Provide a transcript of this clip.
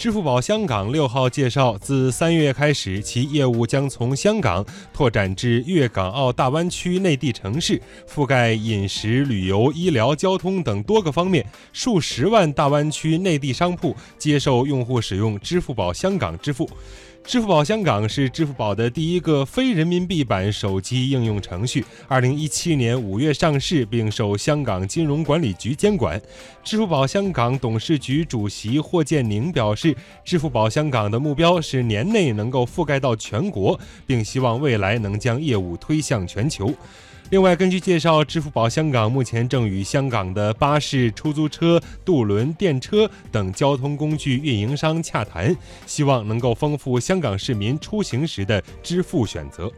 支付宝香港六号介绍，自三月开始，其业务将从香港拓展至粤港澳大湾区内地城市，覆盖饮食、旅游、医疗、交通等多个方面。数十万大湾区内地商铺接受用户使用支付宝香港支付。支付宝香港是支付宝的第一个非人民币版手机应用程序，二零一七年五月上市，并受香港金融管理局监管。支付宝香港董事局主席霍建宁表示，支付宝香港的目标是年内能够覆盖到全国，并希望未来能将业务推向全球。另外，根据介绍，支付宝香港目前正与香港的巴士、出租车、渡轮、电车等交通工具运营商洽谈，希望能够丰富香港市民出行时的支付选择。